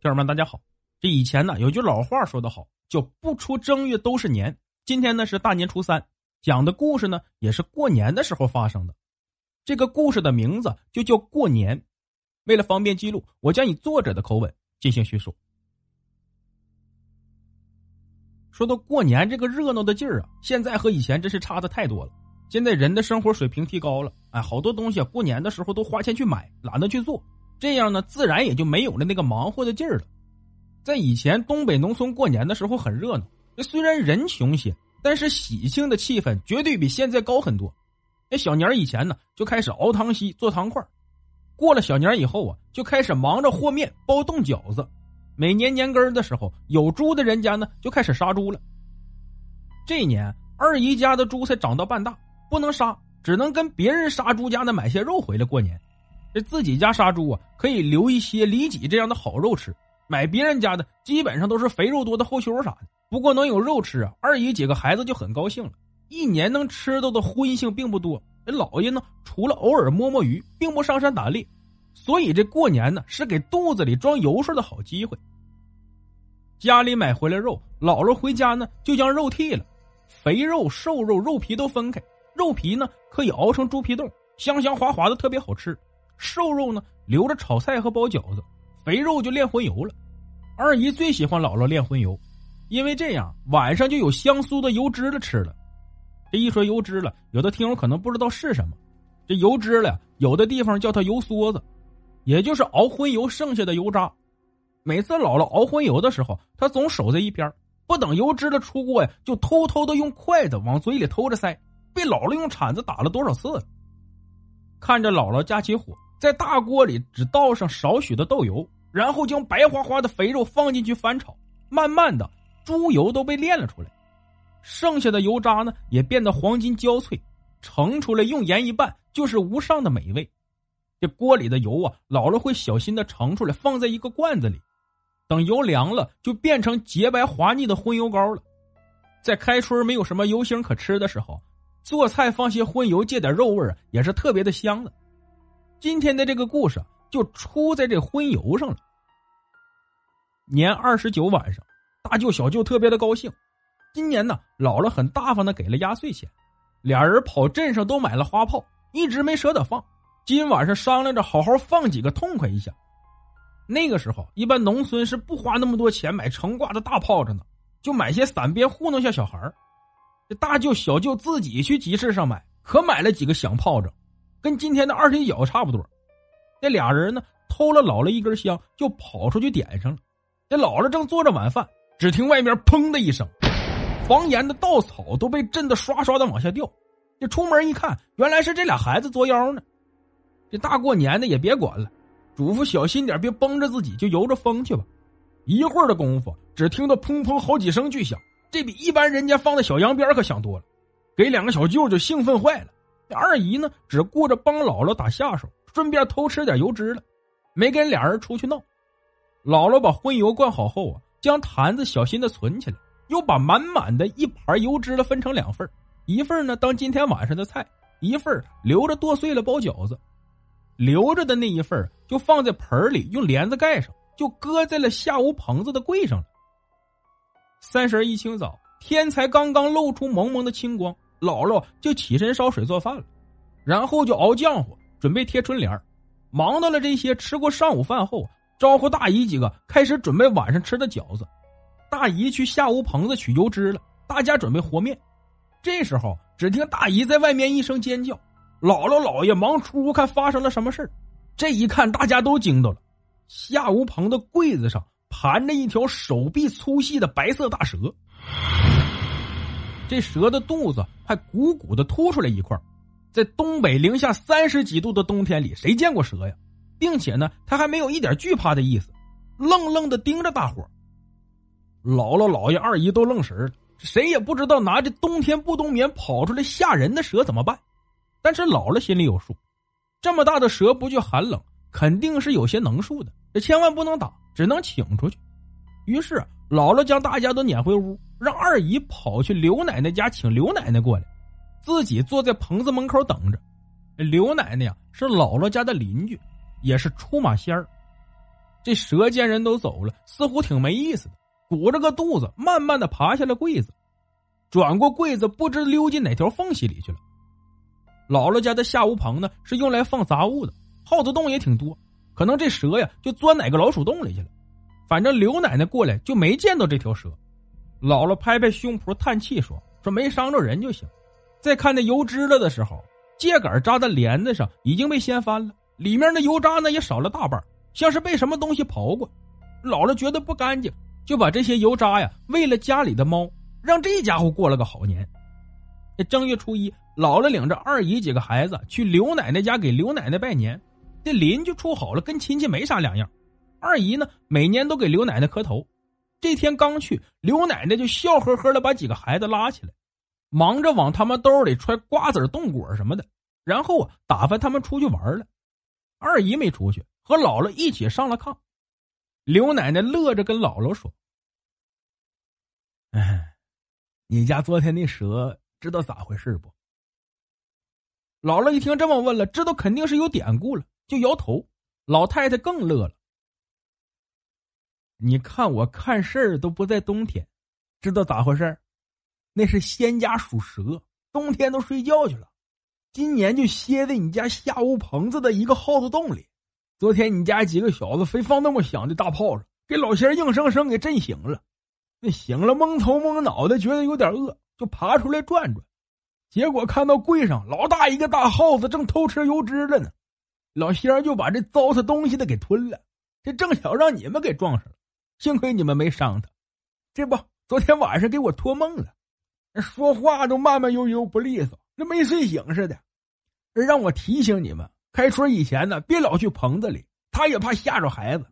听友们，大家好。这以前呢，有句老话说得好，叫“不出正月都是年”。今天呢是大年初三，讲的故事呢也是过年的时候发生的。这个故事的名字就叫“过年”。为了方便记录，我将以作者的口吻进行叙述。说到过年这个热闹的劲儿啊，现在和以前真是差的太多了。现在人的生活水平提高了，哎，好多东西啊，过年的时候都花钱去买，懒得去做，这样呢，自然也就没有了那个忙活的劲儿了。在以前，东北农村过年的时候很热闹。这虽然人穷些，但是喜庆的气氛绝对比现在高很多。那小年以前呢，就开始熬汤稀、做汤块；过了小年以后啊，就开始忙着和面、包冻饺子。每年年根的时候，有猪的人家呢，就开始杀猪了。这年，二姨家的猪才长到半大，不能杀，只能跟别人杀猪家的买些肉回来过年。这自己家杀猪啊，可以留一些里脊这样的好肉吃。买别人家的基本上都是肥肉多的后胸啥的，不过能有肉吃啊，二姨几个孩子就很高兴了。一年能吃到的荤腥并不多，这老爷呢除了偶尔摸摸鱼，并不上山打猎，所以这过年呢是给肚子里装油水的好机会。家里买回来肉，姥姥回家呢就将肉剔了，肥肉、瘦肉、肉皮都分开。肉皮呢可以熬成猪皮冻，香香滑滑的，特别好吃。瘦肉呢留着炒菜和包饺子。肥肉就炼荤油了，二姨最喜欢姥姥炼荤油，因为这样晚上就有香酥的油脂了吃了。这一说油脂了，有的听友可能不知道是什么。这油脂了，有的地方叫它油梭子，也就是熬荤油剩下的油渣。每次姥姥熬荤油的时候，她总守在一边，不等油脂了出锅呀，就偷偷的用筷子往嘴里偷着塞，被姥姥用铲子打了多少次了。看着姥姥架起火，在大锅里只倒上少许的豆油。然后将白花花的肥肉放进去翻炒，慢慢的猪油都被炼了出来，剩下的油渣呢也变得黄金焦脆，盛出来用盐一拌就是无上的美味。这锅里的油啊，姥姥会小心的盛出来放在一个罐子里，等油凉了就变成洁白滑腻的荤油膏了。在开春没有什么油腥可吃的时候，做菜放些荤油，借点肉味也是特别的香的。今天的这个故事。就出在这荤油上了。年二十九晚上，大舅小舅特别的高兴。今年呢，姥姥很大方的给了压岁钱，俩人跑镇上都买了花炮，一直没舍得放。今晚上商量着好好放几个，痛快一下。那个时候，一般农村是不花那么多钱买成挂的大炮仗的，就买些散鞭糊弄下小孩这大舅小舅自己去集市上买，可买了几个响炮仗，跟今天的二踢脚差不多。那俩人呢，偷了姥姥一根香，就跑出去点上了。这姥姥正做着晚饭，只听外面砰的一声，房檐的稻草都被震得刷刷的往下掉。这出门一看，原来是这俩孩子作妖呢。这大过年的也别管了，嘱咐小心点，别崩着自己，就由着风去吧。一会儿的功夫，只听到砰砰好几声巨响，这比一般人家放的小羊鞭可响多了，给两个小舅舅兴奋坏了。二姨呢，只顾着帮姥姥打下手。顺便偷吃点油脂了，没跟俩人出去闹。姥姥把荤油灌好后啊，将坛子小心的存起来，又把满满的一盘油脂了分成两份一份呢当今天晚上的菜，一份留着剁碎了包饺子。留着的那一份就放在盆里，用帘子盖上，就搁在了下屋棚子的柜上了。三十一清早，天才刚刚露出蒙蒙的青光，姥姥就起身烧水做饭了，然后就熬浆糊。准备贴春联忙到了这些。吃过上午饭后，招呼大姨几个开始准备晚上吃的饺子。大姨去下屋棚子取油脂了，大家准备和面。这时候，只听大姨在外面一声尖叫，姥姥姥爷忙出屋看发生了什么事这一看，大家都惊到了，下屋棚的柜子上盘着一条手臂粗细的白色大蛇，这蛇的肚子还鼓鼓的凸出来一块。在东北零下三十几度的冬天里，谁见过蛇呀？并且呢，他还没有一点惧怕的意思，愣愣的盯着大伙姥姥、姥爷、二姨都愣神了，谁也不知道拿着冬天不冬眠跑出来吓人的蛇怎么办。但是姥姥心里有数，这么大的蛇不惧寒冷，肯定是有些能数的，这千万不能打，只能请出去。于是姥姥将大家都撵回屋，让二姨跑去刘奶奶家请刘奶奶过来。自己坐在棚子门口等着。刘奶奶呀，是姥姥家的邻居，也是出马仙儿。这蛇见人都走了，似乎挺没意思的，鼓着个肚子，慢慢的爬下了柜子，转过柜子，不知溜进哪条缝隙里去了。姥姥家的下屋棚呢，是用来放杂物的，耗子洞也挺多，可能这蛇呀就钻哪个老鼠洞里去了。反正刘奶奶过来就没见到这条蛇。姥姥拍拍胸脯叹气说：“说没伤着人就行。”再看那油脂了的时候，秸秆扎在帘子上已经被掀翻了，里面的油渣呢也少了大半，像是被什么东西刨过。姥姥觉得不干净，就把这些油渣呀喂了家里的猫，让这家伙过了个好年。正月初一，姥姥领着二姨几个孩子去刘奶奶家给刘奶奶拜年，这邻居处好了，跟亲戚没啥两样。二姨呢，每年都给刘奶奶磕头。这天刚去，刘奶奶就笑呵呵的把几个孩子拉起来。忙着往他们兜里揣瓜子、冻果什么的，然后啊，打发他们出去玩了。二姨没出去，和姥姥一起上了炕。刘奶奶乐着跟姥姥说：“哎，你家昨天那蛇知道咋回事不？”姥姥一听这么问了，知道肯定是有典故了，就摇头。老太太更乐了：“你看我看事儿都不在冬天，知道咋回事？”那是仙家属蛇，冬天都睡觉去了。今年就歇在你家下屋棚子的一个耗子洞里。昨天你家几个小子非放那么响的大炮仗，给老仙硬生生给震醒了。那醒了蒙头蒙脑的，觉得有点饿，就爬出来转转。结果看到柜上老大一个大耗子正偷吃油脂了呢，老仙就把这糟蹋东西的给吞了。这正巧让你们给撞上了，幸亏你们没伤他。这不，昨天晚上给我托梦了。说话都慢慢悠悠不利索，那没睡醒似的。让我提醒你们，开春以前呢，别老去棚子里，他也怕吓着孩子。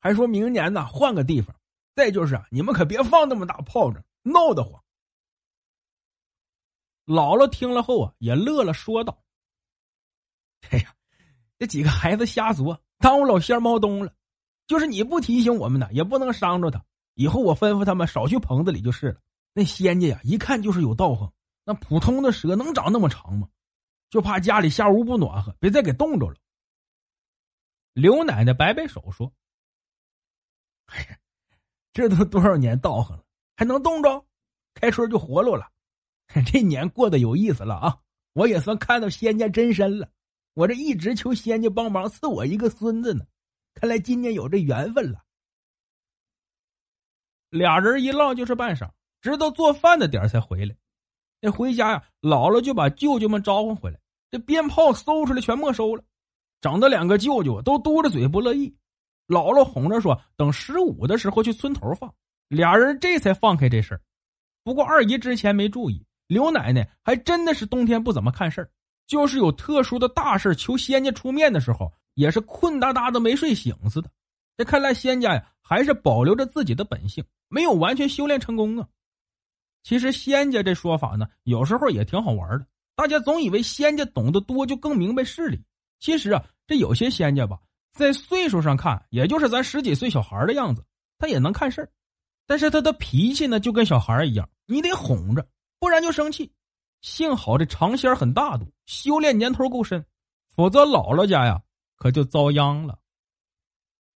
还说明年呢，换个地方。再就是啊，你们可别放那么大炮仗，闹得慌。姥姥听了后啊，也乐了，说道：“哎呀，这几个孩子瞎作，耽误老仙猫冬了。就是你不提醒我们呢，也不能伤着他。以后我吩咐他们少去棚子里就是了。”那仙家呀，一看就是有道行。那普通的蛇能长那么长吗？就怕家里下屋不暖和，别再给冻着了。刘奶奶摆摆手说：“哎呀，这都多少年道行了，还能冻着？开春就活络了。这年过得有意思了啊！我也算看到仙家真身了。我这一直求仙家帮忙赐我一个孙子呢，看来今年有这缘分了。”俩人一唠就是半晌。直到做饭的点才回来，那回家呀，姥姥就把舅舅们召唤回来，这鞭炮搜出来全没收了，整的两个舅舅都嘟着嘴不乐意。姥姥哄着说：“等十五的时候去村头放。”俩人这才放开这事儿。不过二姨之前没注意，刘奶奶还真的是冬天不怎么看事儿，就是有特殊的大事求仙家出面的时候，也是困哒哒的没睡醒似的。这看来仙家呀，还是保留着自己的本性，没有完全修炼成功啊。其实仙家这说法呢，有时候也挺好玩的。大家总以为仙家懂得多就更明白事理，其实啊，这有些仙家吧，在岁数上看，也就是咱十几岁小孩的样子，他也能看事儿。但是他的脾气呢，就跟小孩一样，你得哄着，不然就生气。幸好这长仙很大度，修炼年头够深，否则姥姥家呀，可就遭殃了。